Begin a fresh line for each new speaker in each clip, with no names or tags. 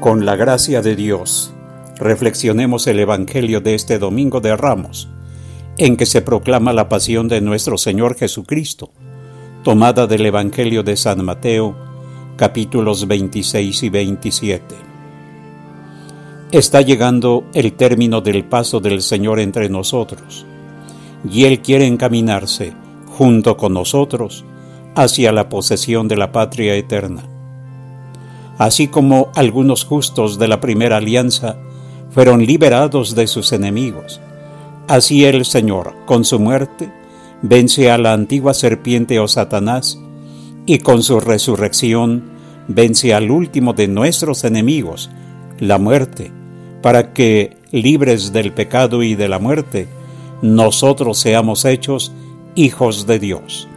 Con la gracia de Dios, reflexionemos el Evangelio de este Domingo de Ramos, en que se proclama la pasión de nuestro Señor Jesucristo, tomada del Evangelio de San Mateo, capítulos 26 y 27. Está llegando el término del paso del Señor entre nosotros, y Él quiere encaminarse, junto con nosotros, hacia la posesión de la patria eterna así como algunos justos de la primera alianza fueron liberados de sus enemigos. Así el Señor, con su muerte, vence a la antigua serpiente o Satanás, y con su resurrección vence al último de nuestros enemigos, la muerte, para que, libres del pecado y de la muerte, nosotros seamos hechos hijos de Dios.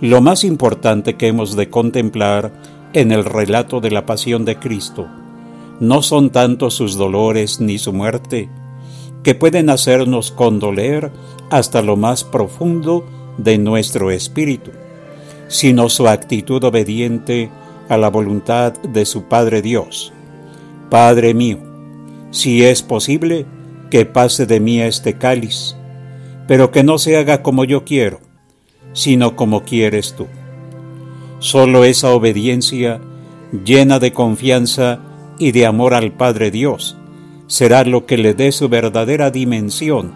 Lo más importante que hemos de contemplar en el relato de la pasión de Cristo no son tanto sus dolores ni su muerte, que pueden hacernos condoler hasta lo más profundo de nuestro espíritu, sino su actitud obediente a la voluntad de su Padre Dios. Padre mío, si es posible, que pase de mí este cáliz, pero que no se haga como yo quiero, sino como quieres tú. Solo esa obediencia llena de confianza y de amor al Padre Dios será lo que le dé su verdadera dimensión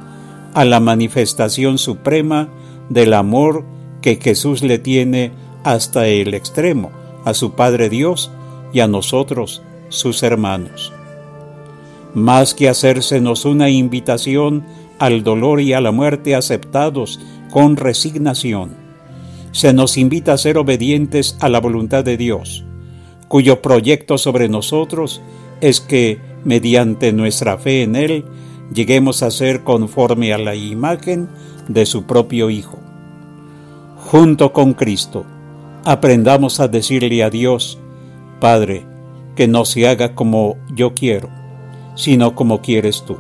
a la manifestación suprema del amor que Jesús le tiene hasta el extremo a su Padre Dios y a nosotros, sus hermanos. Más que hacérsenos una invitación al dolor y a la muerte aceptados con resignación, se nos invita a ser obedientes a la voluntad de Dios, cuyo proyecto sobre nosotros es que, mediante nuestra fe en Él, lleguemos a ser conforme a la imagen de su propio Hijo. Junto con Cristo, aprendamos a decirle a Dios, Padre, que no se haga como yo quiero, sino como quieres tú.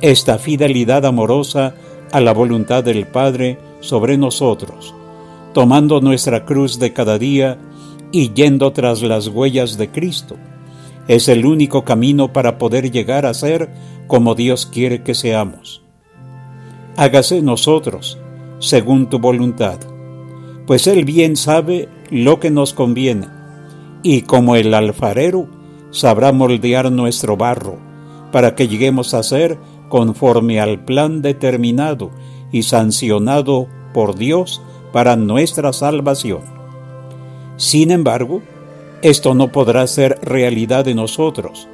Esta fidelidad amorosa a la voluntad del Padre sobre nosotros, tomando nuestra cruz de cada día y yendo tras las huellas de Cristo. Es el único camino para poder llegar a ser como Dios quiere que seamos. Hágase nosotros, según tu voluntad, pues Él bien sabe lo que nos conviene, y como el alfarero sabrá moldear nuestro barro, para que lleguemos a ser conforme al plan determinado y sancionado por Dios para nuestra salvación. Sin embargo, esto no podrá ser realidad de nosotros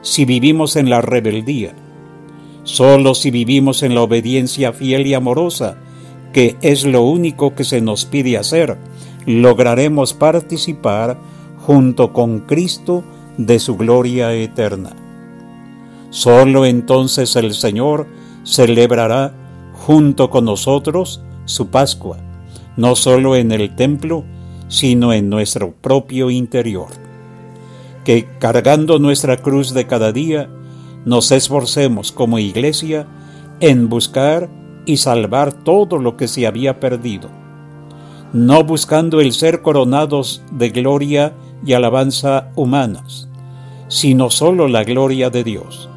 si vivimos en la rebeldía. Solo si vivimos en la obediencia fiel y amorosa, que es lo único que se nos pide hacer, lograremos participar junto con Cristo de su gloria eterna. Solo entonces el Señor celebrará junto con nosotros su Pascua no solo en el templo, sino en nuestro propio interior. Que cargando nuestra cruz de cada día, nos esforcemos como iglesia en buscar y salvar todo lo que se había perdido, no buscando el ser coronados de gloria y alabanza humanas, sino solo la gloria de Dios,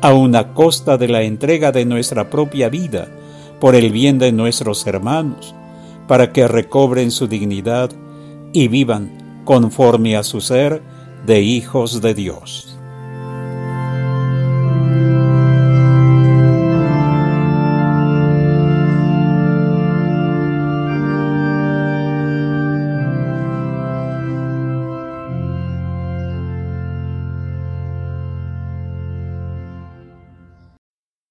a una costa de la entrega de nuestra propia vida por el bien de nuestros hermanos, para que recobren su dignidad y vivan conforme a su ser de hijos de Dios.